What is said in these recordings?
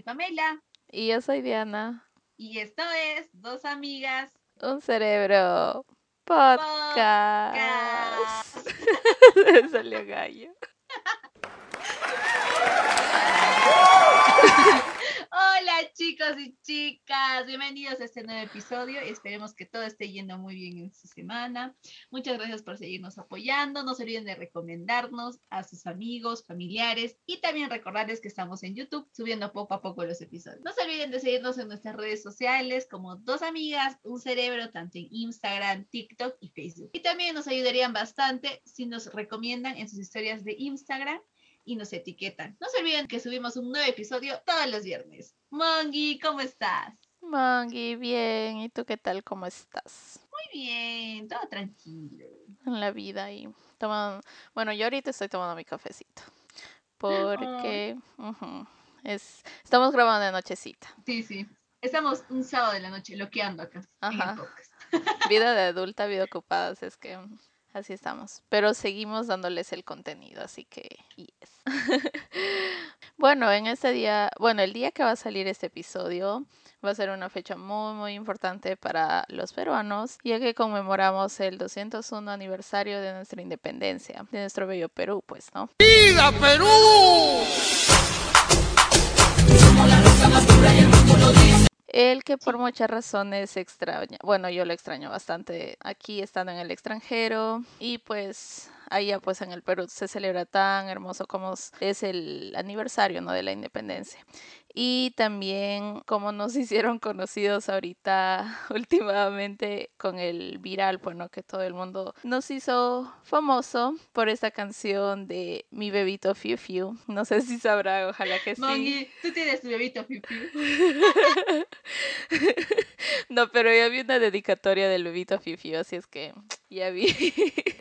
soy Pamela. Y yo soy Diana. Y esto es Dos Amigas. Un cerebro. Podcast. Podcast. salió gallo. Hola chicos y chicas, bienvenidos a este nuevo episodio. Esperemos que todo esté yendo muy bien en su semana. Muchas gracias por seguirnos apoyando. No se olviden de recomendarnos a sus amigos, familiares y también recordarles que estamos en YouTube subiendo poco a poco los episodios. No se olviden de seguirnos en nuestras redes sociales como Dos Amigas, Un Cerebro, tanto en Instagram, TikTok y Facebook. Y también nos ayudarían bastante si nos recomiendan en sus historias de Instagram y nos etiquetan. No se olviden que subimos un nuevo episodio todos los viernes. Mongi, ¿cómo estás? Mangi, bien. ¿Y tú qué tal? ¿Cómo estás? Muy bien, todo tranquilo. En la vida y tomando... Bueno, yo ahorita estoy tomando mi cafecito. Porque ujú, es... estamos grabando de nochecita. Sí, sí. Estamos un sábado de la noche loqueando acá en Ajá. el podcast. Vida de adulta, vida ocupada, así es que así estamos. Pero seguimos dándoles el contenido, así que bueno, en este día, bueno, el día que va a salir este episodio va a ser una fecha muy, muy importante para los peruanos, ya que conmemoramos el 201 aniversario de nuestra independencia, de nuestro bello Perú, pues, ¿no? ¡Viva Perú! El que por muchas razones extraña, bueno, yo lo extraño bastante aquí estando en el extranjero y pues allá pues en el Perú se celebra tan hermoso como es- es el aniversario, ¿no? de la independencia. Y también como nos hicieron conocidos ahorita últimamente con el viral, bueno, que todo el mundo nos hizo famoso por esta canción de Mi bebito Fiu Fiu. No sé si sabrá, ojalá que sí. Mongi, tú tienes tu bebito pipi. No, pero ya vi una dedicatoria del bebito Fifi, así es que ya vi.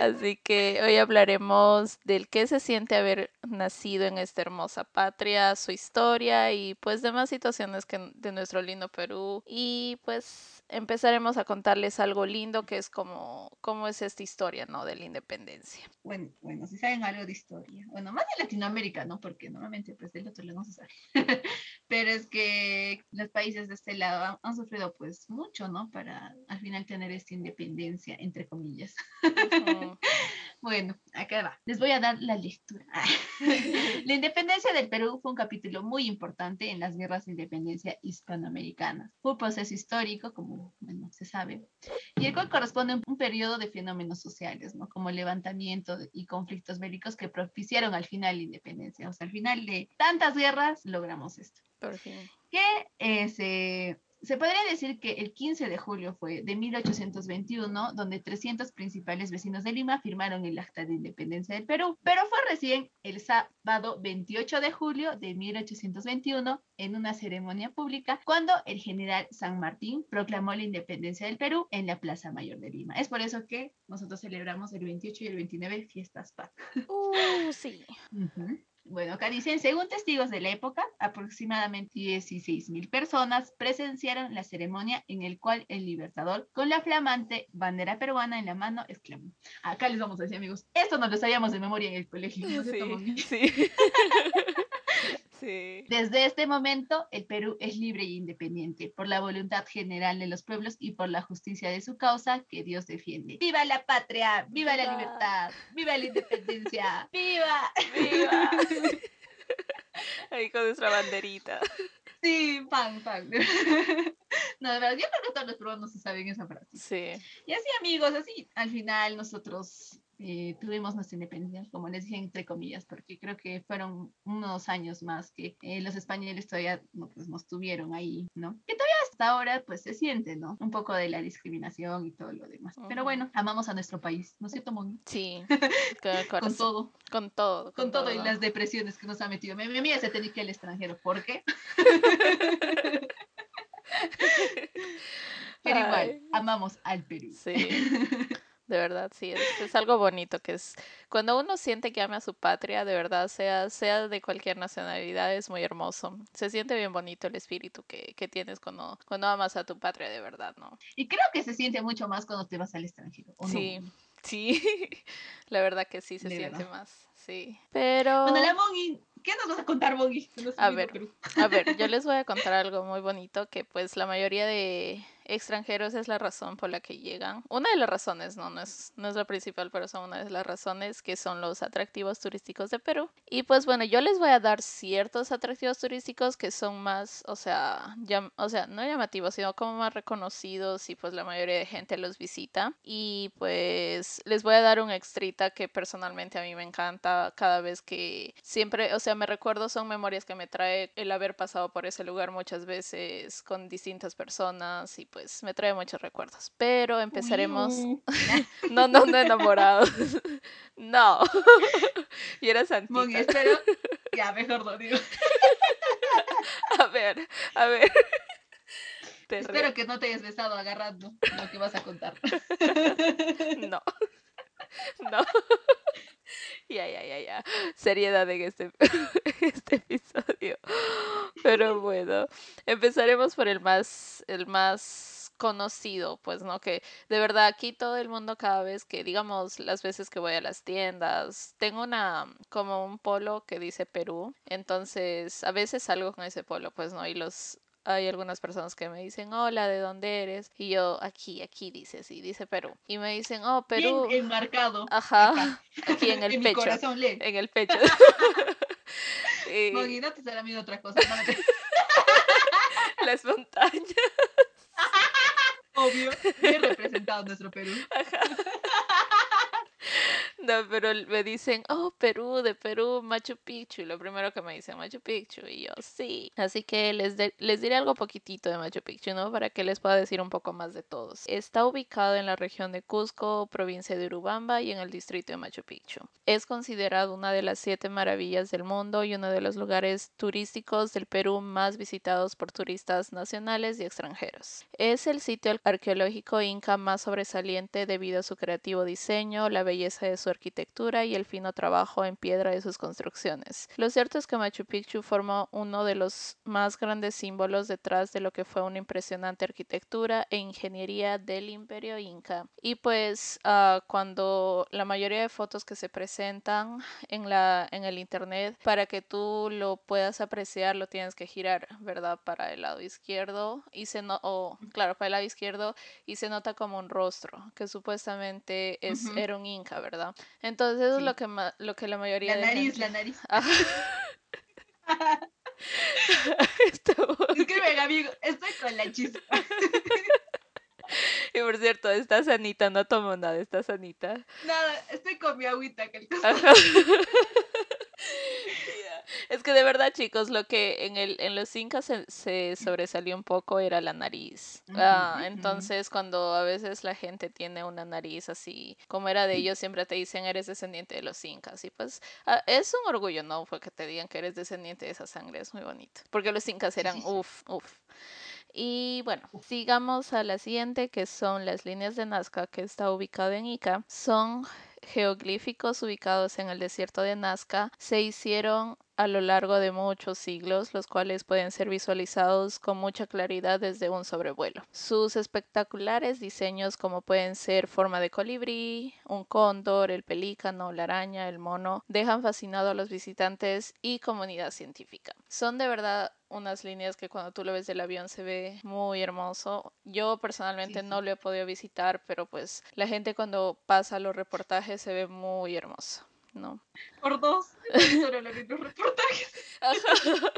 Así que hoy hablaremos del qué se siente haber nacido en esta hermosa patria, su historia y pues demás situaciones que, de nuestro lindo Perú. Y pues empezaremos a contarles algo lindo que es como, cómo es esta historia, ¿no? De la independencia. Bueno, bueno, si saben algo de historia. Bueno, más de Latinoamérica, ¿no? Porque normalmente pues del otro lado no se sabe. Pero es que los países de este lado han, han sufrido pues mucho, ¿no? Para al final tener esta independencia, entre comillas. Bueno, acá va. Les voy a dar la lectura. La independencia del Perú fue un capítulo muy importante en las guerras de independencia hispanoamericanas. Fue un proceso histórico, como bueno, se sabe, y el cual corresponde a un periodo de fenómenos sociales, ¿no? Como levantamiento y conflictos bélicos que propiciaron al final la independencia. O sea, al final de tantas guerras logramos esto Por fin. que eh, se, se podría decir que el 15 de julio fue de 1821, donde 300 principales vecinos de Lima firmaron el acta de independencia del Perú, pero fue recién el sábado 28 de julio de 1821, en una ceremonia pública, cuando el general San Martín proclamó la independencia del Perú en la Plaza Mayor de Lima. Es por eso que nosotros celebramos el 28 y el 29 fiestas patrias. Uh, sí. Ujú. Bueno, acá dicen, según testigos de la época, aproximadamente 16 mil personas presenciaron la ceremonia en el cual el libertador, con la flamante bandera peruana en la mano, exclamó. Acá les vamos a decir, amigos, esto no lo sabíamos de memoria en el colegio. Sí, sí. Sí. Desde este momento, el Perú es libre e independiente por la voluntad general de los pueblos y por la justicia de su causa que Dios defiende. ¡Viva la patria! ¡Viva la libertad! ¡Viva la independencia! ¡Viva! ¡Viva! Ahí con nuestra banderita. Sí, pan, pan. No, de verdad, yo creo que todos los peruanos se saben esa frase. Sí. Y así, amigos, así, al final nosotros eh, tuvimos nuestra independencia, como les dije, entre comillas, porque creo que fueron unos años más que eh, los españoles todavía no, pues, nos tuvieron ahí, ¿no? Que todavía hasta ahora, pues, se siente, ¿no? Un poco de la discriminación y todo lo demás. Pero bueno, amamos a nuestro país, ¿no es cierto, Moni? Sí. Con, todo, Con todo. con todo y las depresiones que nos ha metido. Mi, mi amiga se tenía que ir al extranjero, ¿por qué? Pero igual, amamos al Perú. Sí. De verdad, sí, es, es algo bonito que es cuando uno siente que ama a su patria, de verdad, sea, sea de cualquier nacionalidad, es muy hermoso. Se siente bien bonito el espíritu que, que tienes cuando, cuando amas a tu patria de verdad, ¿no? Y creo que se siente mucho más cuando te vas al extranjero. ¿o no? Sí, Sí, la verdad que sí se De siente verdad. más, sí. Pero... Bueno, la Mongi, ¿qué nos vas a contar, nuestro A ver. A ver, yo les voy a contar algo muy bonito que pues la mayoría de extranjeros es la razón por la que llegan. Una de las razones, no, no es, no es la principal, pero son una de las razones que son los atractivos turísticos de Perú. Y pues bueno, yo les voy a dar ciertos atractivos turísticos que son más, o sea, llam- o sea, no llamativos, sino como más reconocidos y pues la mayoría de gente los visita. Y pues les voy a dar un extrita que personalmente a mí me encanta cada vez que siempre, o sea, me recuerdo, son memorias que me trae el haber pasado por ese lugar muchas veces con distintas personas y pues me trae muchos recuerdos. Pero empezaremos... No, no, no enamorados. No. Y era santita. espero. Ya, mejor no digo. A ver, a ver. Te re- Espero que no te hayas besado agarrando lo que vas a contar. No. No. Ya, ya, ya, ya. Seriedad en este, este episodio. Pero bueno, empezaremos por el más, el más conocido, pues, ¿no? Que de verdad aquí todo el mundo cada vez que, digamos, las veces que voy a las tiendas, tengo una, como un polo que dice Perú, entonces a veces salgo con ese polo, pues, ¿no? Y los, hay algunas personas que me dicen, hola, ¿de dónde eres? Y yo, aquí, aquí dice, sí, dice Perú. Y me dicen, oh, Perú. Bien enmarcado. Ajá, acá. aquí en el en mi pecho. corazón, lee. En el pecho. Y Mongi, no te será miedo otra cosa. no te- las montañas. Obvio. Bien representado nuestro Perú. Pero me dicen, oh, Perú, de Perú, Machu Picchu. Lo primero que me dicen, Machu Picchu. Y yo, sí. Así que les, les diré algo poquitito de Machu Picchu, ¿no? Para que les pueda decir un poco más de todos. Está ubicado en la región de Cusco, provincia de Urubamba y en el distrito de Machu Picchu. Es considerado una de las siete maravillas del mundo y uno de los lugares turísticos del Perú más visitados por turistas nacionales y extranjeros. Es el sitio arqueológico inca más sobresaliente debido a su creativo diseño, la belleza de su arquitectura y el fino trabajo en piedra de sus construcciones. Lo cierto es que Machu Picchu forma uno de los más grandes símbolos detrás de lo que fue una impresionante arquitectura e ingeniería del imperio inca. Y pues ah, cuando la mayoría de fotos que se presentan en, la, en el internet, para que tú lo puedas apreciar, lo tienes que girar, ¿verdad? Para el lado izquierdo y se no, o, claro, para el lado izquierdo y se nota como un rostro, que supuestamente es, Ujú. era un inca, ¿verdad? Entonces eso es Sí. lo que, lo que la mayoría La de nariz, gente- la nariz. Está bueno. Escribe, amigo. Estoy con la chispa. Y por cierto, está sanita, no tomo nada, está sanita. Nada, estoy con mi agüita. Que el. Es que de verdad, chicos, lo que en el en los incas se, se sobresalió un poco era la nariz. Ah, entonces, cuando a veces la gente tiene una nariz así, como era de ellos, siempre te dicen eres descendiente de los incas. Y pues ah, es un orgullo, ¿no? Fue que te digan que eres descendiente de esa sangre, es muy bonito. Porque los incas eran uff, uff. Y bueno, sigamos a la siguiente, que son las líneas de Nazca, que está ubicado en Ica. Son geoglíficos ubicados en el desierto de Nazca. Se hicieron a lo largo de muchos siglos, los cuales pueden ser visualizados con mucha claridad desde un sobrevuelo. Sus espectaculares diseños, como pueden ser forma de colibrí, un cóndor, el pelícano, la araña, el mono, dejan fascinado a los visitantes y comunidad científica. Son de verdad unas líneas que cuando tú lo ves del avión se ve muy hermoso. Yo personalmente Sí, no lo he podido visitar, pero pues la gente cuando pasa los reportajes se ve muy hermoso, ¿no? Por dos. Solo lo los reportajes.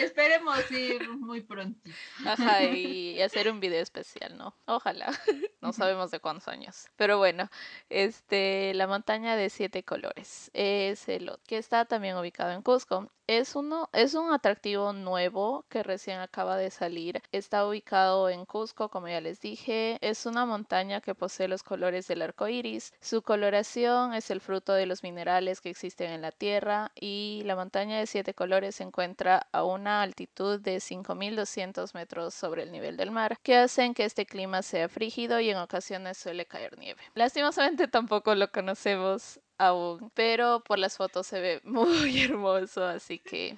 Esperemos ir muy pronto. Ajá, y hacer un video especial, ¿no? Ojalá. No sabemos de cuántos años. Pero bueno, este, la montaña de siete colores es el que está también ubicado en Cusco. Es uno, es un atractivo nuevo que recién acaba de salir. Está ubicado en Cusco, como ya les dije. Es una montaña que posee los colores del arco iris. Su coloración es el fruto de los minerales que existen en la tierra. Y la montaña de siete colores se encuentra a una altitud de 5200 metros sobre el nivel del mar, que hacen que este clima sea frígido y en ocasiones suele caer nieve. Lastimosamente tampoco lo conocemos aún, pero por las fotos se ve muy hermoso, así que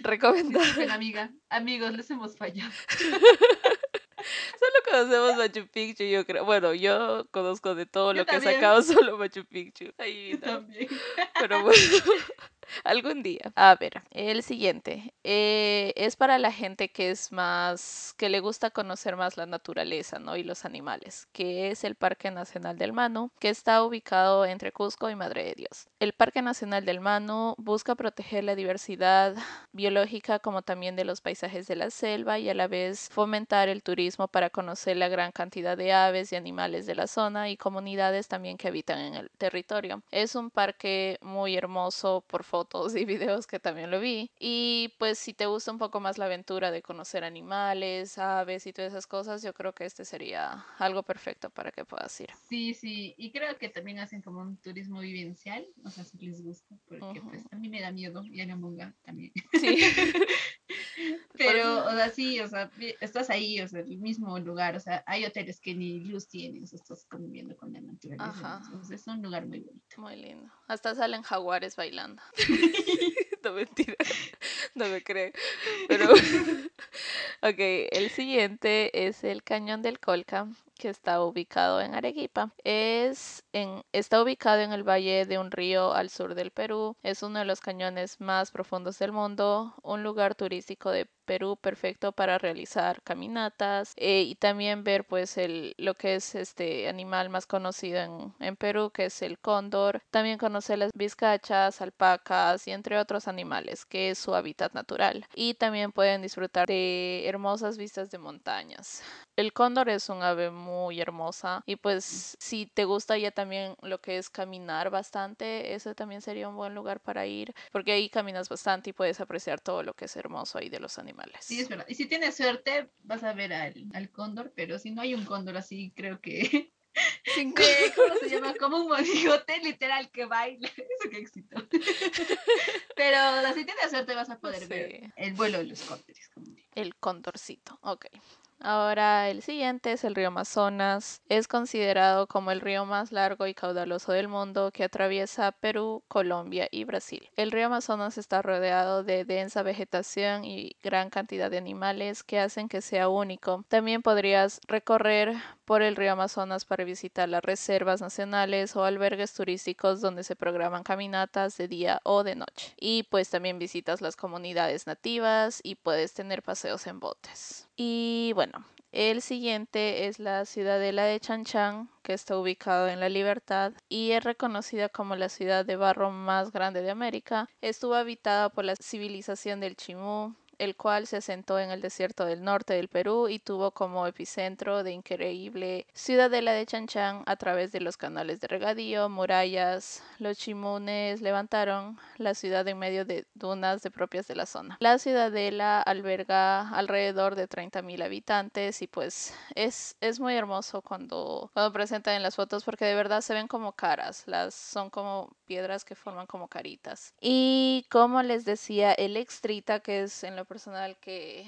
recomendado. Disculpen, amiga. Amigos, les hemos fallado. Solo conocemos Machu Picchu, yo creo. Bueno, yo conozco de todo Yo lo que ha sacado solo Machu Picchu. Ahí, no. también. Pero bueno, algún día. A ver, el siguiente. eh, es para la gente que es más, que le gusta conocer más la naturaleza, ¿no? Y los animales, que es el Parque Nacional del Manu, que está ubicado entre Cusco y Madre de Dios. El Parque Nacional del Manu busca proteger la diversidad biológica como también de los paisajes de la selva y a la vez fomentar el turismo para conocer la gran cantidad de aves y animales de la zona y comunidades también que habitan en el territorio. Es un parque muy hermoso por fotos y videos que también lo vi y pues si te gusta un poco más la aventura de conocer animales, aves y todas esas cosas, yo creo que este sería algo perfecto para que puedas ir. Sí, sí, y creo que también hacen como un turismo vivencial, o sea, si les gusta, porque Ujú. pues a mí me da miedo y a la monga también. Sí. Pero, o sea, sí, o sea, estás ahí, o sea, el mismo lugar, o sea, hay hoteles que ni luz tienen, o sea, estás conviviendo con la naturaleza. Ajá. Entonces, es un lugar muy bonito. Muy lindo. Hasta salen jaguares bailando. No mentira. No me creen. Pero ok, el siguiente es el Cañón del Colca, que está ubicado en Arequipa. Es en, está ubicado en el valle de un río al sur del Perú. Es uno de los cañones más profundos del mundo, un lugar turístico de Perú perfecto para realizar caminatas eh, y también ver pues el, lo que es este animal más conocido en, en Perú, que es el cóndor. También conocer las vizcachas, alpacas y entre otros animales, que es su hábitat natural. Y también pueden disfrutar de hermosas vistas de montañas. El cóndor es un ave muy hermosa y pues si te gusta ya también lo que es caminar bastante, ese también sería un buen lugar para ir, porque ahí caminas bastante y puedes apreciar todo lo que es hermoso ahí de los animales. Sí, es verdad. Y si tienes suerte, vas a ver al, al cóndor, pero si no hay un cóndor así, creo que... Que, ¿Cómo se llama? Como un monigote literal que baila. Eso qué éxito. Pero si tienes suerte, vas a poder ver el vuelo de los cóndores. El condorcito, ok. Ahora el siguiente es el río Amazonas. Es considerado como el río más largo y caudaloso del mundo que atraviesa Perú, Colombia y Brasil. El río Amazonas está rodeado de densa vegetación y gran cantidad de animales que hacen que sea único. También podrías recorrer por el río Amazonas para visitar las reservas nacionales o albergues turísticos donde se programan caminatas de día o de noche. Y pues también visitas las comunidades nativas y puedes tener paseos en botes. Y bueno, el siguiente es la ciudadela de Chanchán, que está ubicado en La Libertad y es reconocida como la ciudad de barro más grande de América. Estuvo habitada por la civilización del Chimú, el cual se asentó en el desierto del norte del Perú y tuvo como epicentro de increíble ciudadela de Chanchán a través de los canales de regadío, murallas. Los chimunes levantaron la ciudad en medio de dunas de propias de la zona. La ciudadela alberga alrededor de 30.000 habitantes y pues es, es muy hermoso cuando, cuando presentan en las fotos porque de verdad se ven como caras, las son como piedras que forman como caritas. Y como les decía, el extrita que es en lo personal que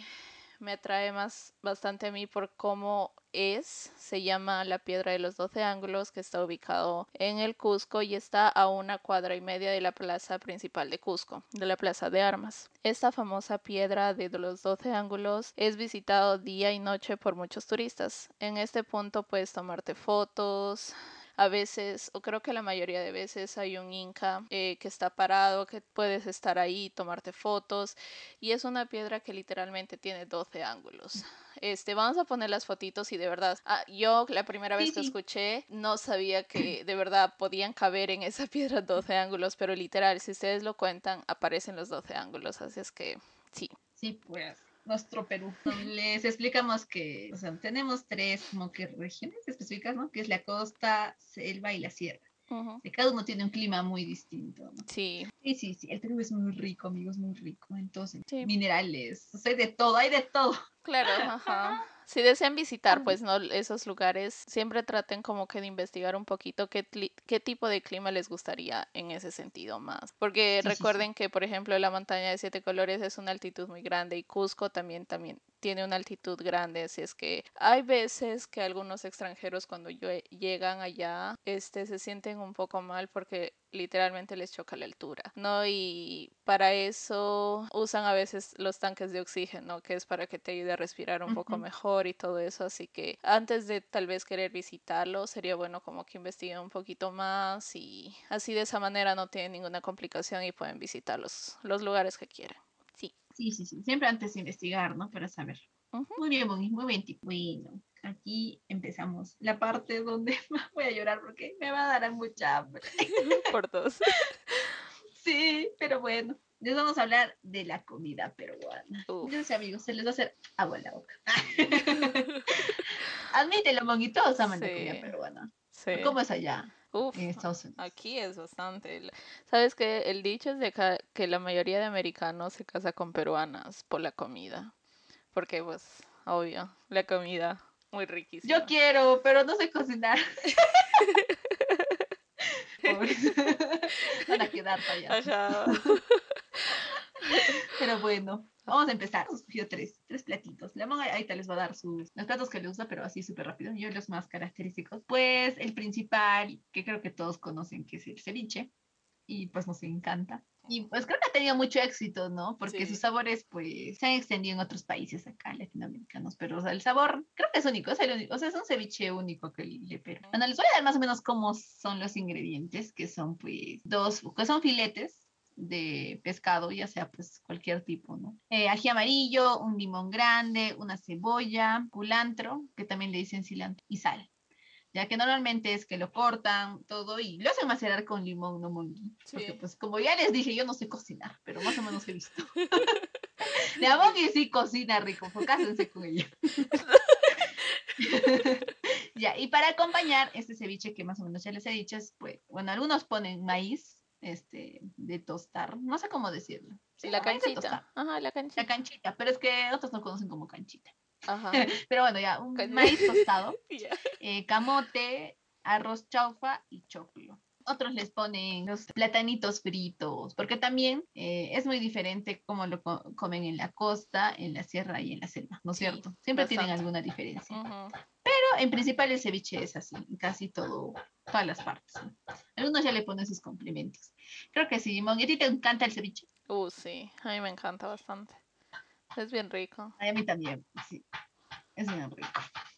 me atrae más bastante a mí por cómo es, se llama la Piedra de los Doce Ángulos, que está ubicado en el Cusco y está a una cuadra y media de la plaza principal de Cusco, de la Plaza de Armas. Esta famosa piedra de los Doce Ángulos es visitado día y noche por muchos turistas. En este punto puedes tomarte fotos, a veces, o creo que la mayoría de veces, hay un inca eh, que está parado, que puedes estar ahí, tomarte fotos, y es una piedra que literalmente tiene 12 ángulos. Este, vamos a poner las fotitos y de verdad, ah, yo la primera vez Sí, que sí. escuché no sabía que de verdad podían caber en esa piedra 12 ángulos, pero literal, si ustedes lo cuentan, aparecen los 12 ángulos, así es que sí. Sí, pues nuestro Perú. Les explicamos que o sea, tenemos tres como que regiones específicas, ¿no? Que es la costa, selva y la sierra. Cada uno tiene un clima muy distinto, ¿no? Sí, Sí, sí, sí. El Perú es muy rico, amigos, muy rico. Entonces, Sí. minerales, o sea, hay de todo, hay de todo. Claro, ajá. Si desean visitar, pues, ¿no? Esos lugares, siempre traten como que de investigar un poquito qué, tipo de clima les gustaría en ese sentido más. Porque Sí, sí, sí. recuerden que, por ejemplo, la montaña de siete colores es una altitud muy grande y Cusco también, también tiene una altitud grande, así es que hay veces que algunos extranjeros cuando llegan allá este se sienten un poco mal porque literalmente les choca la altura, ¿no? Y para eso usan a veces los tanques de oxígeno, que es para que te ayude a respirar un poco mejor y todo eso, así que antes de tal vez querer visitarlo, sería bueno como que investiguen un poquito más y así de esa manera no tienen ninguna complicación y pueden visitar los, los lugares que quieran. Sí. Sí, sí. Siempre antes de investigar, ¿no? Para saber. Muy bien, muy bien. Bueno, aquí empezamos la parte donde voy a llorar porque me va a dar mucha hambre. Por dos. Sí, pero bueno. Les vamos a hablar de la comida peruana. Yo sé, amigos, se les va a hacer agua en la boca. Admítelo, monguito, todos aman la comida peruana. Sí. ¿Cómo es allá? Uf, aquí es bastante. Sabes que el dicho es de que la mayoría de americanos se casa con peruanas por la comida. Porque, pues, obvio, la comida muy riquísima. Yo quiero, pero no sé cocinar. Van a quedar allá. Pero bueno, vamos a empezar. Escogió tres, tres platitos. Ahí te les va a dar sus, los platos que le usa, pero así súper rápido. Yo los más característicos. Pues el principal, que creo que todos conocen, que es el ceviche. Y pues nos encanta. Y pues creo que ha tenido mucho éxito, ¿no? Porque sus sabores pues se han extendido en otros países acá, latinoamericanos, pero o sea, el sabor creo que es único, es el único, o sea, es un ceviche único que le pero. Bueno, les voy a dar más o menos cómo son los ingredientes, que son pues dos, que son filetes de pescado, ya sea pues cualquier tipo, ¿no? Eh, ají amarillo, un limón grande, una cebolla, culantro, que también le dicen cilantro, y sal ya que normalmente es que lo cortan todo y lo hacen macerar con limón, no mongi. Porque pues como ya les dije, yo no sé cocinar, pero más o menos he visto. La mongi sí cocina rico, focásense con ella. ya, y para acompañar este ceviche que más o menos ya les he dicho, es pues, bueno, algunos ponen maíz, este, de tostar, no sé cómo decirlo. Sí, la canchita. Ajá, la canchita. La canchita, pero es que otros no conocen como canchita. Ajá. pero bueno, ya, un maíz tostado, eh, camote, arroz chaufa y choclo. Otros les ponen los platanitos fritos, porque también eh, es muy diferente cómo lo comen en la costa, en la sierra y en la selva, ¿no es cierto? Siempre tienen alguna diferencia. Pero en principal el ceviche es así, casi todo, todas las partes. Algunos ya le ponen sus complementos. Creo que sí, Mon, ¿y a ti te encanta el ceviche? Uh, sí, a mí me encanta bastante. Es bien rico. A mí también, sí. Es bien rico.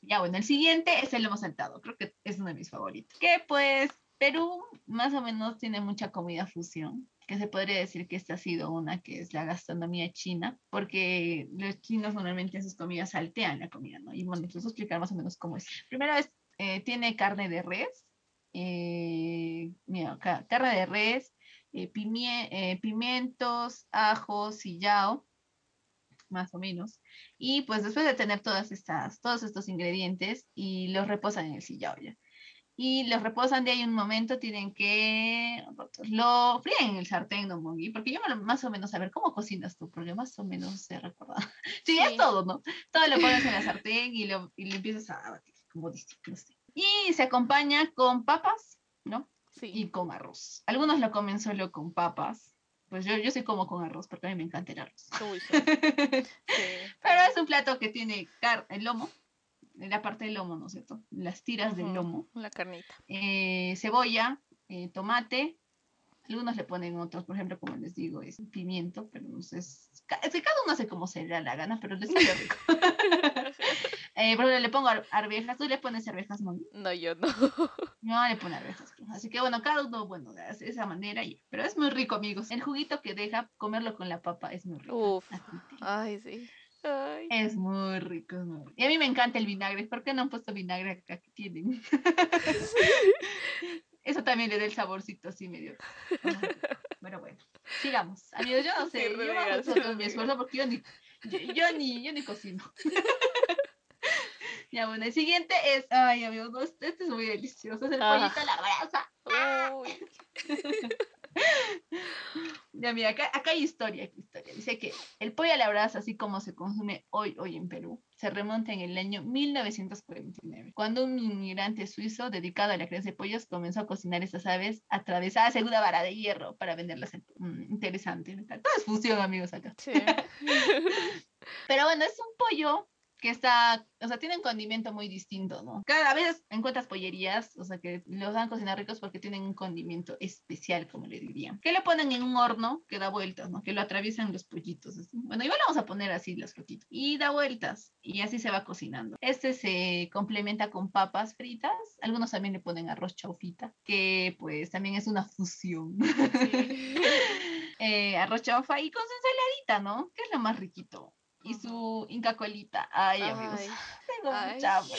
Ya bueno, el siguiente es el lomo saltado. Creo que es uno de mis favoritos. Que pues Perú más o menos tiene mucha comida fusión que se podría decir que esta ha sido una que es la gastronomía china, porque los chinos normalmente en sus comidas saltean la comida, ¿no? Y bueno, a explicar más o menos cómo es. Primero es, eh, tiene carne de res, eh, mira, carne de res, eh, pimientos, ajos, sillao, más o menos. Y pues después de tener todas estas, todos estos ingredientes y los reposan en el sillao ya y los reposan de ahí un momento, tienen que lo fríen en el sartén, ¿no, Mongi? Porque yo más o menos a ver cómo cocinas tú, porque más o menos se recuerda. Sí, es todo, ¿no? Todo lo pones en el sartén y lo, y lo empiezas a batir, como dice, Y se acompaña con papas, ¿no? Sí. Y con arroz. Algunos lo comen solo con papas. Pues yo, yo sí como con arroz, porque a mí me encanta el arroz. Uy, sí. Pero es un plato que tiene el lomo, en la parte del lomo, ¿no es cierto? Las tiras del lomo. La carnita. Eh, cebolla, eh, tomate. Algunos le ponen otros, por ejemplo, como les digo, es pimiento, pero no sé, es, que cada uno hace como se le da la gana, pero les sale rico. eh, pero le pongo arvejas, ¿tú le pones arvejas, Moni? No, yo no. No le pone arvejas. Así que bueno, cada uno, bueno, de esa manera, pero es muy rico, amigos. El juguito que deja comerlo con la papa es muy rico. Uf, ay, sí. Es muy rico, Y a mí me encanta el vinagre. ¿Por qué no han puesto vinagre acá que tienen? Eso también le da el saborcito así medio. Pero bueno, sigamos. Amigos, yo no sé, yo hago mi esfuerzo porque yo ni, yo, ni, yo ni cocino. ya bueno, el siguiente es, ay amigos, este es muy delicioso, es el pollito a la brasa. Uy. Ya mira, acá, acá hay historia, aquí historia. Dice que el pollo a la brasa, así como se consume hoy, hoy en Perú, se remonta en el año 1949, cuando un inmigrante suizo dedicado a la crianza de pollos comenzó a cocinar estas aves atravesadas en una vara de hierro para venderlas. en- mm, interesante. Todo es fusión, amigos, acá. Sí. Pero bueno, es un pollo que está, o sea, tiene un condimento muy distinto, ¿no? Cada vez encuentras pollerías, o sea, que los dan a cocinar ricos porque tienen un condimento especial, como le dirían. Que le ponen en un horno que da vueltas, ¿no? Que lo atraviesan los pollitos. así. Bueno, igual vamos a poner así las fotitos. Y da vueltas. Y así se va cocinando. Este se complementa con papas fritas. Algunos también le ponen arroz chaufita, que pues también es una fusión. Sí. Eh, arroz chaufa y con su ensaladita, ¿no? Que es lo más riquito. Y su inca colita. Ay, amigos. Tengo ay. mucha hambre.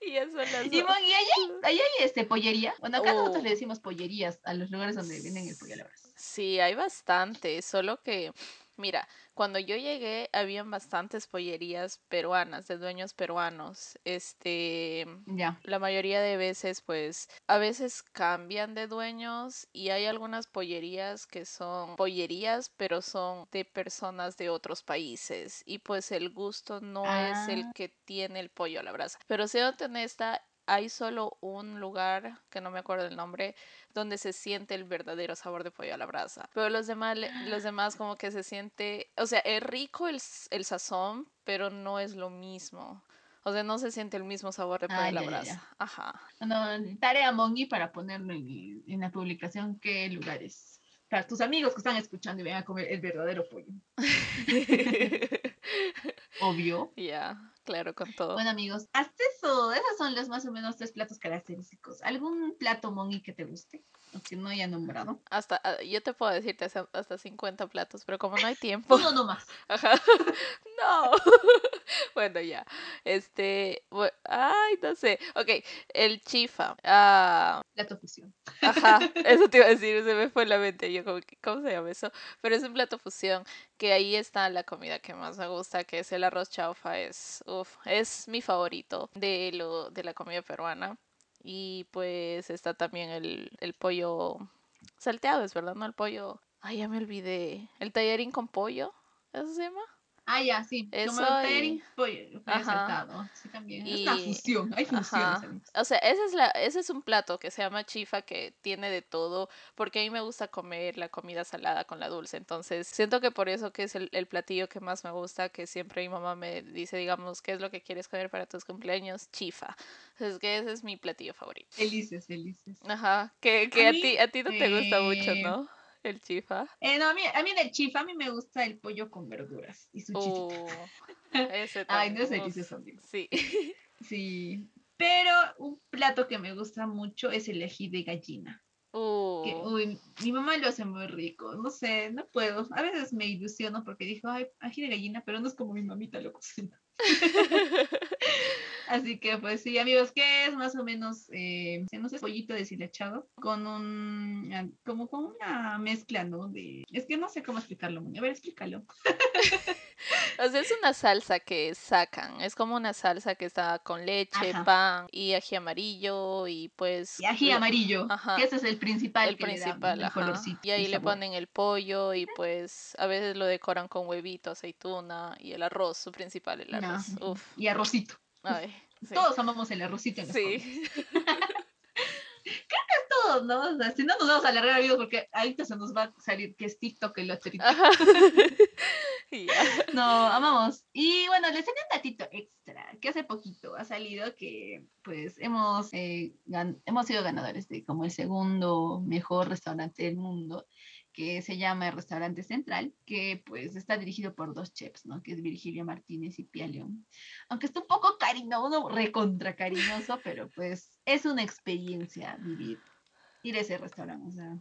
y son las Y, bueno, y ahí, hay- ahí hay este pollería. Bueno, acá nosotros Oh. le decimos pollerías a los lugares donde venden el pollo a la brasa. Sí, hay bastante, solo que, mira, cuando yo llegué habían bastantes pollerías peruanas, de dueños peruanos. Este, Ya. la mayoría de veces, pues, a veces cambian de dueños y hay algunas pollerías que son pollerías, pero son de personas de otros países y pues el gusto no es el Ah. que tiene el pollo a la brasa. Pero siendo honesta, hay solo un lugar, que no me acuerdo el nombre, donde se siente el verdadero sabor de pollo a la brasa. Pero los demás, los demás como que se siente, o sea, es rico el, el sazón, pero no es lo mismo. O sea, no se siente el mismo sabor de pollo Ah, a la ya, ya, brasa. ya. Ajá. Bueno, tarea Mongi para ponerlo en, en la publicación qué lugares. Para tus amigos que están escuchando y vengan a comer el verdadero pollo. Obvio. Ya, claro, con todo. Bueno, amigos, hasta eso. Esos son los más o menos tres platos característicos. ¿Algún plato Mongi que te guste? O que no haya nombrado. Hasta, ah, yo te puedo decirte hasta, hasta 50 platos, pero como no hay tiempo. Uno nomás. Ajá. No. Bueno, ya. Este. Ay, no sé. Ok, el chifa. Ah, Plato fusión. ajá. Eso te iba a decir, se me fue la mente. Yo, como que, ¿cómo se llama eso? Pero es un plato fusión. Que ahí está la comida que más me gusta, que es el arroz chaufa. Es, uf, es mi favorito de, lo, de la comida peruana. Y pues está también el, el pollo salteado, es verdad, ¿no? El pollo. Ay, ya me olvidé. El tallarín con pollo. ¿Eso se llama? Ah, ya, sí. Como Eso y- Ajá. saltado. Sí, también. Es una Y- fusión. Hay amigos. O sea, ese es, la, ese es un plato que se llama chifa que tiene de todo, porque a mí me gusta comer la comida salada con la dulce. Entonces, siento que por eso que es el, el platillo que más me gusta, que siempre mi mamá me dice, digamos, ¿qué es lo que quieres comer para tus cumpleaños? Chifa. Es que ese es mi platillo favorito. Felices, felices. Ajá, que, que A a, mí, ti, a ti no te gusta mucho, eh, ¿no? El chifa. Eh, no, a mí, a mí del chifa, a mí me gusta el pollo con verduras y su. Uh, ese Ay, no es delicioso, amigo. Sí. Sí. Pero un plato que me gusta mucho es el ají de gallina. Que, Uh, uy, mi mamá lo hace muy rico. No sé, no puedo. A veces me ilusiono porque dijo, ay, ají de gallina, pero no es como mi mamita lo cocina. Así que, pues sí, amigos, ¿qué es más o menos? Eh, no sé, pollito deshilachado con un, ah, como con una mezcla, ¿no? De, es que no sé cómo explicarlo. A ver, explícalo. O sea, es una salsa que sacan. Es como una salsa que está con leche, Ajá. pan y ají amarillo y pues... Y ají lo- amarillo, Ajá. que ese es el principal El que le da principal, el colorcito. Y ahí el le ponen el pollo y pues a veces lo decoran con huevito, aceituna y el arroz, su principal, el arroz. Uf. Y arrocito. Ay, sí. Todos amamos el arrocito en comidas. Sí. Todos, ¿no? O sea, si no nos vamos a alargar amigos porque ahorita se nos va a salir que es TikTok el otro. No, amamos. Y bueno, les tenía un datito extra que hace poquito ha salido que pues hemos, eh, hemos sido ganadores de como el segundo mejor restaurante del mundo que se llama el Restaurante Central, que pues está dirigido por dos chefs, ¿no? Que es Virgilio Martínez y Pia León. Aunque está un poco cariñoso, recontra cariñoso, pero pues es una experiencia vivir, ir a ese restaurante, o sea.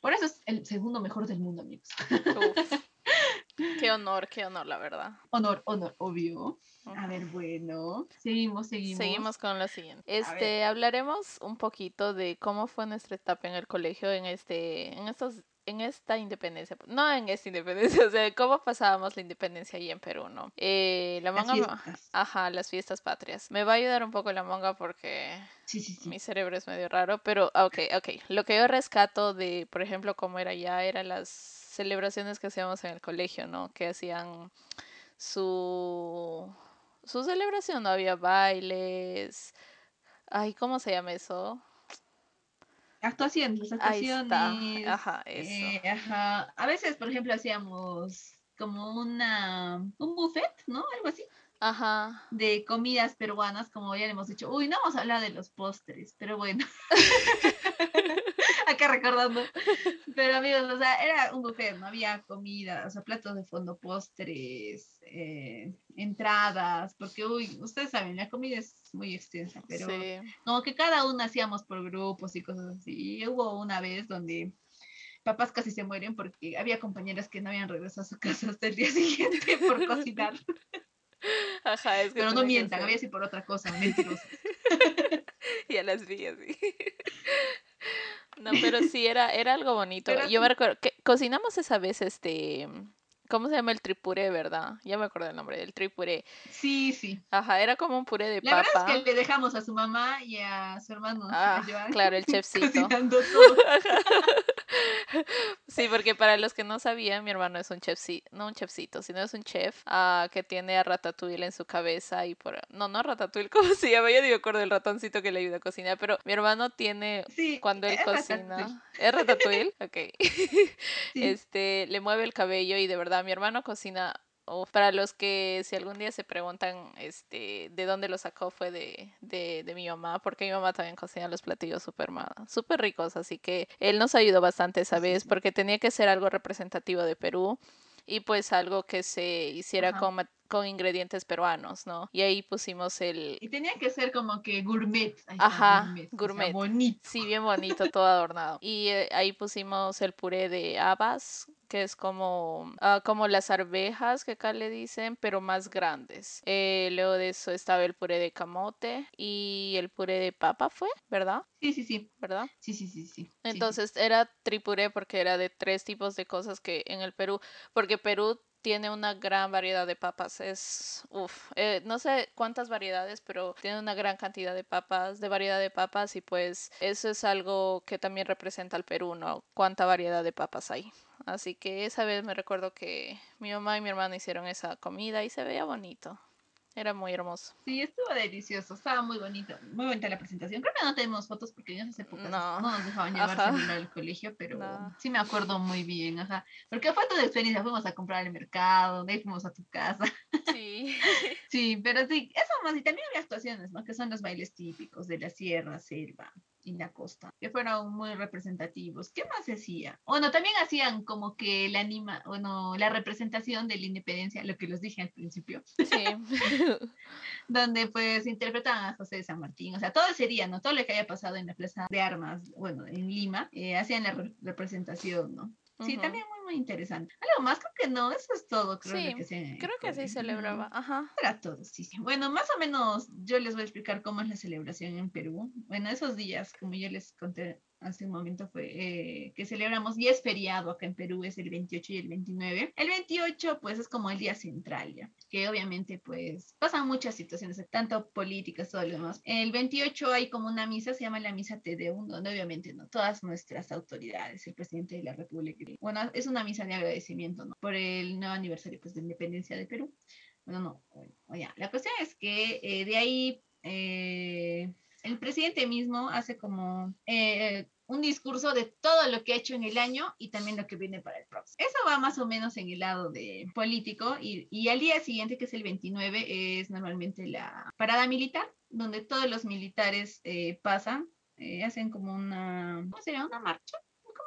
Por eso es el segundo mejor del mundo, amigos. Uf. Qué honor, qué honor, la verdad. Honor, honor, obvio. A ver, bueno, seguimos, seguimos. Seguimos con lo siguiente. Este, hablaremos un poquito de cómo fue nuestra etapa en el colegio en este, en estos en esta independencia, no en esta independencia, o sea, cómo pasábamos la independencia ahí en Perú, ¿no? Eh, la manga, ajá, las fiestas patrias. Me va a ayudar un poco la manga porque Sí, sí, sí. mi cerebro es medio raro, pero ah, ok, ok. Lo que yo rescato de, por ejemplo, cómo era ya, eran las celebraciones que hacíamos en el colegio, ¿no? Que hacían su, su celebración, ¿no? Había bailes. Ay, ¿cómo se llama eso? Actuaciones, las Ahí está. actuaciones. Ajá, eso. eh, ajá. A veces, por ejemplo, hacíamos como una un buffet, ¿no? Algo así, Ajá. de comidas peruanas, como ya le hemos dicho. Uy, no vamos a hablar de los postres, pero bueno. Acá recordando. Pero amigos, o sea, era un buffet, no había comida, o sea, platos de fondo, postres, eh, entradas, porque, uy, ustedes saben, la comida es muy extensa, pero Sí. como que cada uno hacíamos por grupos y cosas así. Y hubo una vez donde papás casi se mueren porque había compañeras que no habían regresado a su casa hasta el día siguiente por cocinar. Ajá, es que Pero no mientan, ser- había sido por otra cosa, mentirosos. Ya las vi así. No, pero sí, era, era algo bonito. Pero Yo me recuerdo que cocinamos esa vez este, ¿cómo se llama el tripuré, verdad? Ya me acuerdo el nombre del tripuré. Sí, sí. Ajá, era como un puré de La verdad papa. es que le dejamos a su mamá y a su hermano Ah, a claro, el chefcito. todo. Sí, porque para los que no sabían, mi hermano es un chefcito, no un chefcito, sino es un chef ah, que tiene a Ratatouille en su cabeza y por... No, no Ratatouille, ¿cómo se llama? Yo digo, acuerdo del ratoncito que le ayuda a cocinar, pero mi hermano tiene, Sí, cuando él es cocina... Ratatouille. ¿Es Ratatouille? Ok. Sí. Este, le mueve el cabello y de verdad mi hermano cocina... uf, para los que si algún día se preguntan este, de dónde lo sacó fue de, de, de mi mamá, porque mi mamá también cocina los platillos súper súper ricos, así que él nos ayudó bastante esa vez porque tenía que ser algo representativo de Perú y pues algo que se hiciera Ajá. con, con ingredientes peruanos, ¿no? Y ahí pusimos el... Y tenía que ser como que gourmet. está, Ajá, o sea, gourmet. bonito. Sí, bien bonito, todo adornado. Y eh, ahí pusimos el puré de habas, que es como, ah, como las arvejas que acá le dicen, pero más grandes. Eh, luego de eso estaba el puré de camote y el puré de papa fue, ¿verdad? Sí, sí, sí. ¿Verdad? Sí, sí, sí, sí. sí, sí. Entonces era tripuré porque era de tres tipos de cosas que en el Perú, porque Perú tiene una gran variedad de papas. Es, uff, no sé cuántas variedades, pero tiene una gran cantidad de papas, de variedad de papas y pues eso es algo que también representa al Perú, ¿no? Cuánta variedad de papas hay. Así que esa vez me recuerdo que mi mamá y mi hermana hicieron esa comida y se veía bonito. Era muy hermoso. Sí, estuvo delicioso, estaba muy bonito, muy bonita la presentación. Creo que no tenemos fotos porque en esas épocas No. no, nos dejaban llevar celular al colegio, pero No. sí me acuerdo muy bien, ajá. Porque fue toda experiencia, fuimos a comprar al mercado, de ahí fuimos a tu casa. Sí. Sí, pero sí, eso más, y también había actuaciones, ¿no? Que son los bailes típicos de la sierra, selva y la costa, que fueron muy representativos. ¿Qué más se hacía? Bueno, también hacían como que la anima, bueno, la representación de la independencia, lo que les dije al principio. Sí. donde pues interpretaban a José de San Martín, o sea, todo ese día, ¿no? Todo lo que haya pasado en la Plaza de Armas, bueno, en Lima, eh, hacían la re- representación, ¿no? Sí, también muy, muy interesante. Algo más, creo que no, eso es todo, creo Sí, que se Creo que celebraba. Ajá. Era todo, sí, sí. Bueno, más o menos yo les voy a explicar cómo es la celebración en Perú. Bueno, esos días, como yo les conté hace un momento, fue eh, que celebramos, y es feriado acá en Perú, es el 28 y el 29. El 28, pues, es como el día central, ya, que obviamente, pues, pasan muchas situaciones, tanto políticas, todo lo demás. El 28 hay como una misa, se llama la misa Te Deum, donde obviamente, ¿no? Todas nuestras autoridades, el presidente de la República, bueno, es una misa de agradecimiento, ¿no? Por el nuevo aniversario, pues, de independencia de Perú. Bueno, no, bueno, ya. La cuestión es que eh, de ahí eh, el presidente mismo hace como eh, un discurso de todo lo que ha hecho en el año y también lo que viene para el próximo. Eso va más o menos en el lado de político y, y al día siguiente, que es el 29, es normalmente la parada militar, donde todos los militares eh, pasan, eh, hacen como una, ¿cómo se llama? Una marcha.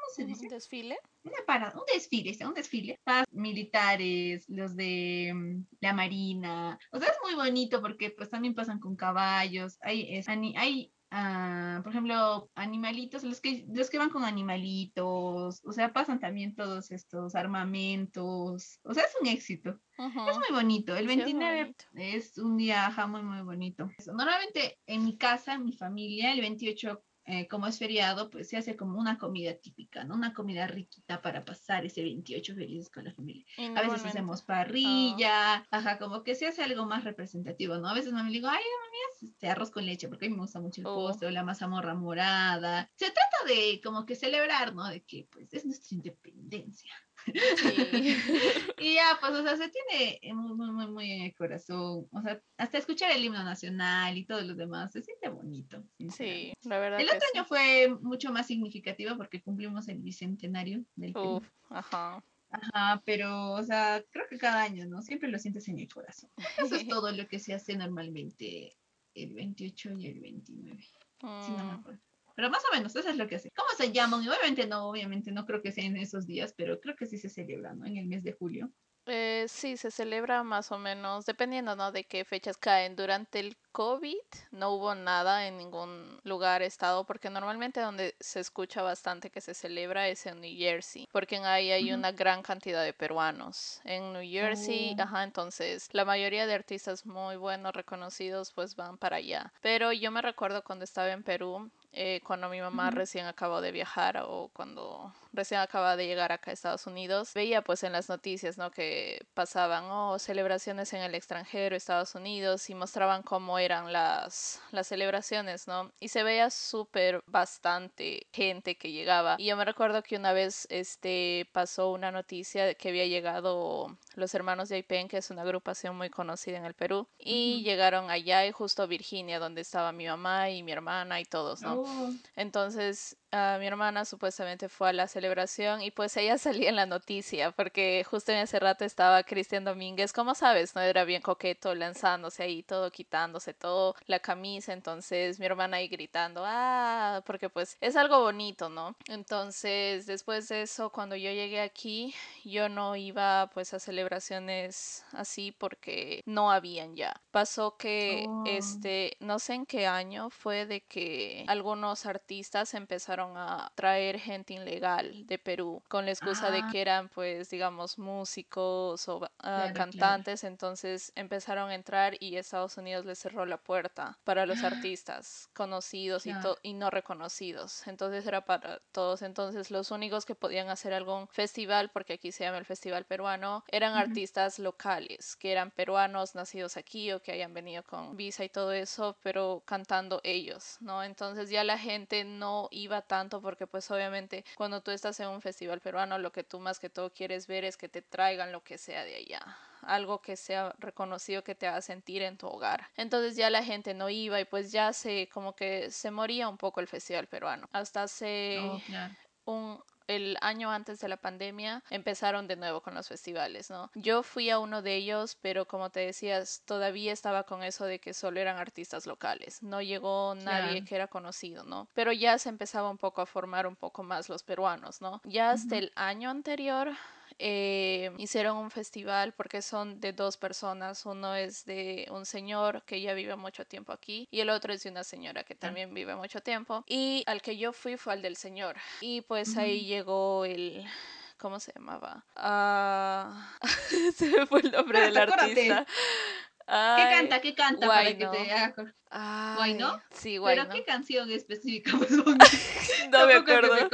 ¿Cómo se dice? Un desfile. una parada, un desfile, está, un desfile. Pas- militares, los de mm, la marina. O sea, es muy bonito porque pues también pasan con caballos. Hay, es- hay ah, por ejemplo, animalitos, los que, los que van con animalitos. O sea, pasan también todos estos armamentos. O sea, es un éxito. Es muy bonito. El Sí, es muy 29 bonito. es un día ajá, muy, muy bonito. Normalmente en mi casa, en mi familia, el 28 eh, como es feriado, pues se hace como una comida típica, ¿no? Una comida riquita para pasar ese 28 felices con la familia. A veces hacemos parrilla, ah. ajá, como que se hace algo más representativo, ¿no? A veces mami le digo, ay, mami, es este arroz con leche, porque a mí me gusta mucho el oh. postre o la mazamorra morada. Se trata de como que celebrar, ¿no? De que pues es nuestra independencia. y ya, pues, o sea, se tiene muy, muy, muy en el corazón. O sea, hasta escuchar el himno nacional y todo lo demás, se siente bonito. Sí, la verdad. El otro año fue mucho más significativo porque cumplimos el bicentenario del Uf, ajá. Ajá, pero, o sea, creo que cada año, ¿no? Siempre lo sientes en el corazón. Eso es todo lo que se hace normalmente el 28 y el 29. Si no me mm. acuerdo. Pero más o menos, eso es lo que hace. ¿Cómo se llaman? Y obviamente no, obviamente no creo que sea en esos días, pero creo que sí se celebra, ¿no? En el mes de julio. Eh, sí, se celebra más o menos, dependiendo, ¿no? De qué fechas caen. Durante el COVID no hubo nada en ningún lugar, estado, porque normalmente donde se escucha bastante que se celebra es en New Jersey, porque ahí hay una gran cantidad de peruanos. En New Jersey, oh. ajá, entonces la mayoría de artistas muy buenos, reconocidos, pues van para allá. Pero yo me recuerdo cuando estaba en Perú, eh, cuando mi mamá recién acabó de viajar o cuando recién acaba de llegar acá a Estados Unidos, veía pues en las noticias, ¿no? Que pasaban, oh, celebraciones en el extranjero, Estados Unidos, y mostraban cómo eran las, las celebraciones, ¿no? Y se veía súper bastante gente que llegaba. Y yo me recuerdo que una vez este, pasó una noticia de que había llegado los hermanos de Aipen, que es una agrupación muy conocida en el Perú, y llegaron allá y justo a Virginia, donde estaba mi mamá y mi hermana y todos, ¿no? Oh. Entonces, mi hermana supuestamente fue a la celebración y pues ella salía en la noticia porque justo en ese rato estaba Cristian Domínguez, como sabes, no era bien coqueto lanzándose ahí todo, quitándose todo, la camisa, entonces mi hermana ahí gritando, ah, porque pues es algo bonito, ¿no? Entonces después de eso, cuando yo llegué aquí, yo no iba pues a celebraciones así porque no habían ya. Pasó que oh. este, no sé en qué año fue de que algunos artistas empezaron a traer gente ilegal de Perú con la excusa de ah. que eran pues digamos músicos o ah, cantantes, entonces empezaron a entrar y Estados Unidos les cerró la puerta para los artistas conocidos y, y no reconocidos, entonces era para todos, entonces los únicos que podían hacer algún festival, porque aquí se llama el Festival Peruano, eran artistas locales, que eran peruanos nacidos aquí o que hayan venido con visa y todo eso, pero cantando ellos, ¿no? Entonces ya la gente no iba tanto porque pues obviamente cuando tú estás en un festival peruano lo que tú más que todo quieres ver es que te traigan lo que sea de allá algo que sea reconocido que te haga sentir en tu hogar. Entonces ya la gente no iba y pues ya se como que se moría un poco el festival peruano. Hasta hace un el año antes de la pandemia empezaron de nuevo con los festivales, ¿no? Yo fui a uno de ellos, pero como te decías, todavía estaba con eso de que solo eran artistas locales, no llegó nadie que era conocido, ¿no? Pero ya se empezaba un poco a formar un poco más los peruanos, ¿no? Ya hasta el año anterior eh, hicieron un festival porque son de dos personas. Uno es de un señor que ya vive mucho tiempo aquí y el otro es de una señora que también vive mucho tiempo. Y al que yo fui fue al del señor. Y pues ahí llegó el... ¿Cómo se llamaba? Ah, se me fue el nombre del artista. ¿Qué canta? ¿Qué canta? Para que te... Ay, no? Sí, guay. ¿Pero qué canción específica? Pues, no me acuerdo. no me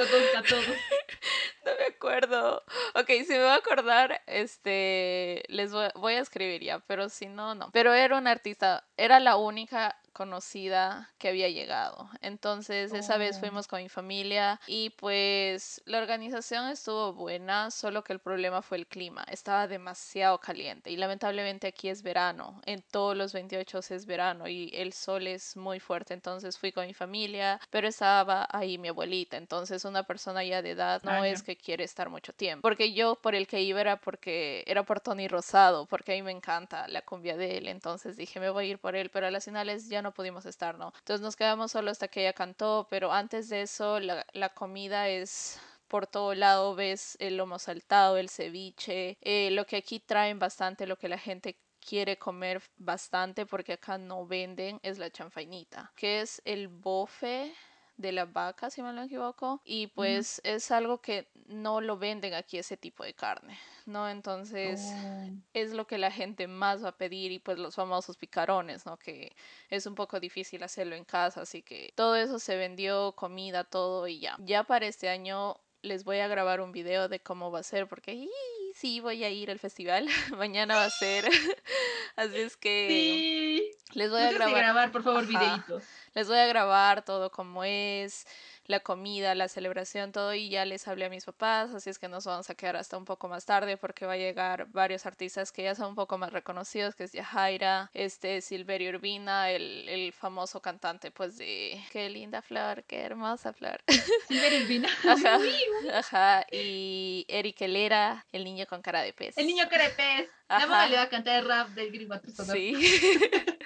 acuerdo. Ok, si me voy a acordar, este, les voy, voy, a escribir ya, pero si no, no. Pero era una artista, era la única conocida que había llegado. Entonces esa vez oh. fuimos con mi familia y pues la organización estuvo buena, solo que el problema fue el clima. Estaba demasiado caliente y lamentablemente aquí es verano. En todos los 28 es verano y el sol es muy fuerte. Entonces fui con mi familia, pero estaba ahí mi abuelita. Entonces una persona ya de edad no es que quiere estar mucho tiempo. Porque yo por el que iba era porque era por Tony Rosado, porque a mí me encanta la cumbia de él. Entonces dije me voy a ir por él, pero a las finales ya no pudimos estar, ¿no? Entonces nos quedamos solo hasta que ella cantó, pero antes de eso la, la comida es por todo lado ves el lomo saltado, el ceviche, eh, lo que aquí traen bastante, lo que la gente quiere comer bastante porque acá no venden es la chanfainita, que es el bofe de la vaca, si me lo equivoco, y pues es algo que no lo venden aquí ese tipo de carne, ¿no? Entonces Oh. es lo que la gente más va a pedir y pues los famosos picarones, ¿no? Que es un poco difícil hacerlo en casa, así que todo eso se vendió, comida, todo y ya. Ya para este año les voy a grabar un video de cómo va a ser porque. Sí voy a ir al festival, mañana va a ser, así es que Sí. les voy a grabar. grabar, por favor, videitos. Les voy a grabar todo como es, la comida, la celebración, todo y ya les hablé a mis papás, así es que nos vamos a quedar hasta un poco más tarde porque va a llegar varios artistas que ya son un poco más reconocidos, que es Yajaira, este Silverio Urbina, el, el famoso cantante pues de Qué linda flor, qué hermosa flor. Silverio Urbina. Ajá, ajá, y Eric Helera, el niño con cara de pez. El niño cara de pez. Ajá. a cantar el rap del gringo. Sí.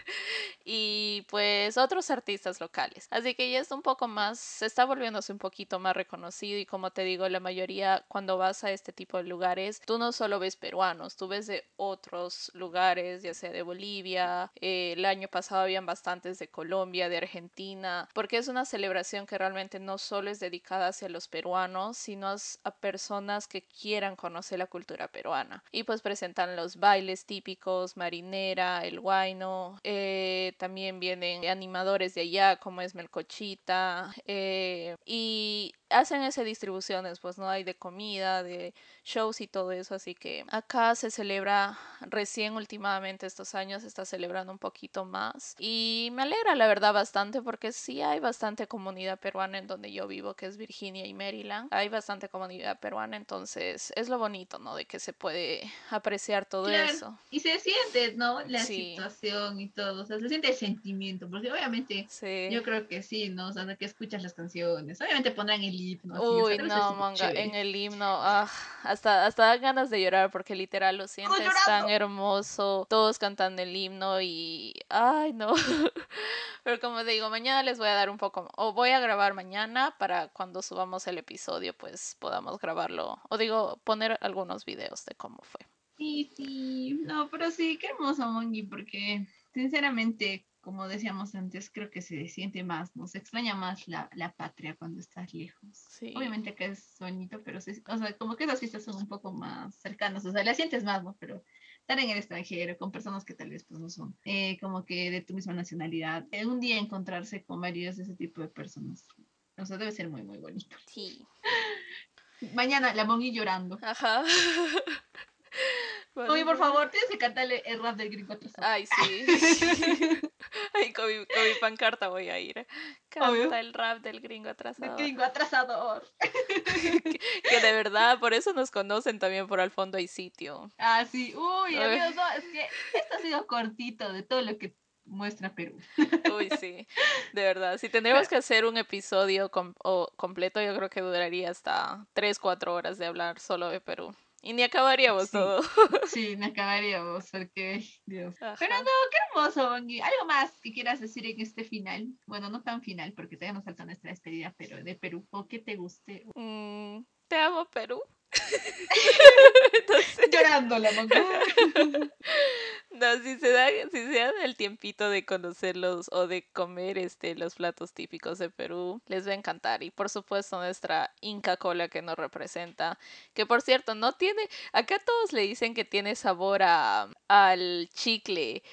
y pues otros artistas locales. Así que ya está un poco más, se está volviéndose un poquito más reconocido y como te digo, la mayoría cuando vas a este tipo de lugares, tú no solo ves peruanos, tú ves de otros lugares, ya sea de Bolivia, eh, el año pasado habían bastantes de Colombia, de Argentina, porque es una celebración que realmente no solo es dedicada hacia los peruanos, sino a personas que quieran conocer la cultura peruana. Y pues presentan los bailes típicos, marinera, el guayno, eh, también vienen animadores de allá como es Melcochita, eh, y hacen esas distribuciones, pues no hay de comida, de shows y todo eso, así que acá se celebra recién últimamente estos años, se está celebrando un poquito más y me alegra la verdad bastante porque sí hay bastante comunidad peruana en donde yo vivo, que es Virginia y Maryland, hay bastante comunidad peruana, entonces es lo bonito, ¿no? De que se puede apreciar todo Claro. eso. Y se siente, ¿no? La Sí. situación y todo. O sea, se siente sentimiento. Porque obviamente, Sí. yo creo que sí, ¿no? O sea, que escuchas las canciones. Obviamente pondrán el himno. así, o sea, Uy, no, manga, chévere. en el himno, ah, hasta, hasta dan ganas de llorar porque literal lo sientes tan hermoso, todos cantando el himno y, ay, no. Pero como digo, mañana les voy a dar un poco, o voy a grabar mañana para cuando subamos el episodio, pues podamos grabarlo, o digo, poner algunos videos de cómo fue. Sí, sí. No, pero sí, qué hermoso, Mongi, porque sinceramente, como decíamos antes, creo que se siente más, ¿no? Se extraña más la, la patria cuando estás lejos. Sí. Obviamente que es bonito, pero o sea, como que esas fiestas son un poco más cercanas, o sea, la sientes más, ¿no? Pero estar en el extranjero con personas que tal vez pues no son eh, como que de tu misma nacionalidad, eh, un día encontrarse con varios de ese tipo de personas, o sea, debe ser muy, muy bonito. Sí. Mañana la Mongi llorando. Ajá. Oye, por favor, tienes que cantarle el rap del gringo atrasado. Ay, sí. Ay, con mi, con mi pancarta voy a ir. Obvio. Canta el rap del gringo Del atrasado. gringo atrasador. Que de verdad, por eso nos conocen también por al fondo hay sitio. Ah, sí. Uy, amigos, no, es que esto ha sido cortito de todo lo que muestra Perú. Uy, sí, de verdad. Si tendríamos que hacer un episodio com- o completo, yo creo que duraría hasta 3, 4 horas de hablar solo de Perú. Y ni acabaríamos Sí. todo. Sí, me acabaríamos, porque, Dios. Pero Ajá. no, qué hermoso, Bongi. ¿Algo más que quieras decir en este final? Bueno, no tan final, porque todavía nos falta nuestra despedida, pero de Perú. ¿O que te guste? Mm, te amo, Perú. Entonces, Llorando la Bongi. no, si se da, si se dan el tiempito de conocerlos o de comer este los platos típicos de Perú, les va a encantar. Y por supuesto nuestra Inca Cola que nos representa, que por cierto no tiene, acá todos le dicen que tiene sabor a al chicle.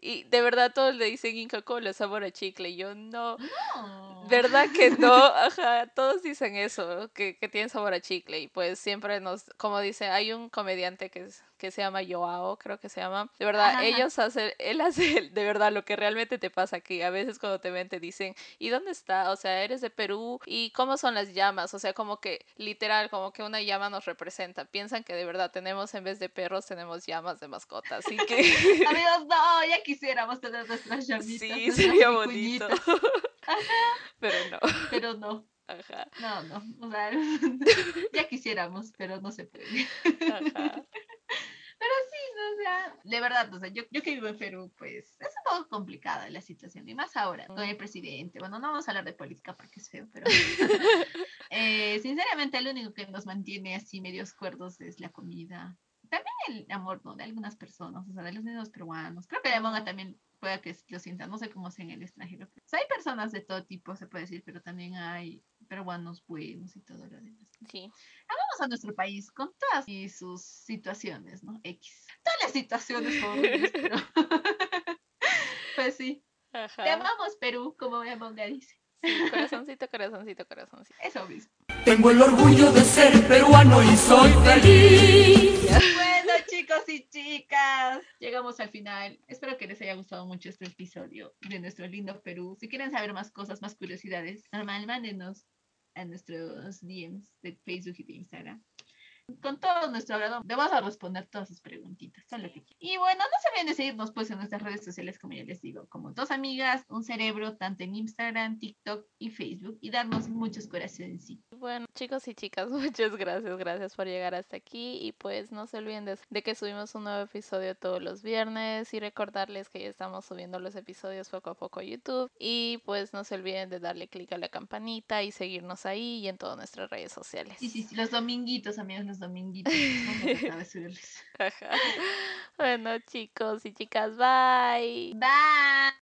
Y de verdad todos le dicen Inca Cola, sabor a chicle. Yo no, No. ¿Verdad que no? Ajá, todos dicen eso, que, que tiene sabor a chicle. Y pues siempre nos, como dice, hay un comediante que, es- que se llama Joao, creo que se llama. De verdad, Ajá. ellos hacen, él hace de verdad lo que realmente te pasa aquí. A veces cuando te ven te dicen, ¿y dónde está? O sea, eres de Perú. ¿Y cómo son las llamas? O sea, como que literal, como que una llama nos representa. Piensan que de verdad tenemos, en vez de perros, tenemos llamas de mascota. Así que Amigos, no, ya quisiéramos tener nuestras llamitas. sí, sería bonito. Vicuñitas, Pero no. Pero no, Ajá, no, no. O sea, ya quisiéramos, pero no se puede. ajá. Pero sí, o sea, de verdad, o sea, yo, yo que vivo en Perú, pues es un poco complicada la situación, y más ahora con el presidente. Bueno, no vamos a hablar de política porque es feo, pero eh, sinceramente lo único que nos mantiene así medios cuerdos es la comida. También el amor, ¿no? De algunas personas, o sea, de los mismos peruanos. Creo que la monga también pueda que lo sientan. No sé cómo sea en el extranjero. O sea, hay personas de todo tipo, se puede decir, pero también hay peruanos buenos y todo lo demás. Sí. Vamos a nuestro país con todas y sus situaciones, ¿no? X. Todas las situaciones horribles, pero... pues sí. Ajá. Te amamos, Perú, como mi amiga dice. Sí, corazoncito, corazoncito, corazoncito. Eso mismo. Tengo el orgullo de ser peruano y soy feliz. Chicos y chicas, llegamos al final. Espero que les haya gustado mucho este episodio de nuestro lindo Perú. Si quieren saber más cosas, más curiosidades, normal, mándenos a nuestros DMs de Facebook y de Instagram. Con todo nuestro agrado, le vamos a responder todas sus preguntitas. todo lo que. Y bueno, no se olviden de seguirnos pues en nuestras redes sociales, como ya les digo, como dos amigas, un cerebro, tanto en Instagram, TikTok y Facebook, y darnos muchos corazones. Bueno, chicos y chicas, muchas gracias, gracias por llegar hasta aquí y pues no se olviden de, de que subimos un nuevo episodio todos los viernes y recordarles que ya estamos subiendo los episodios poco a poco a YouTube y pues no se olviden de darle clic a la campanita y seguirnos ahí y en todas nuestras redes sociales. Sí, sí, sí, los dominguitos, amigos, los dominguitos. Vamos a subirles. Ajá. Bueno, chicos y chicas, bye. Bye.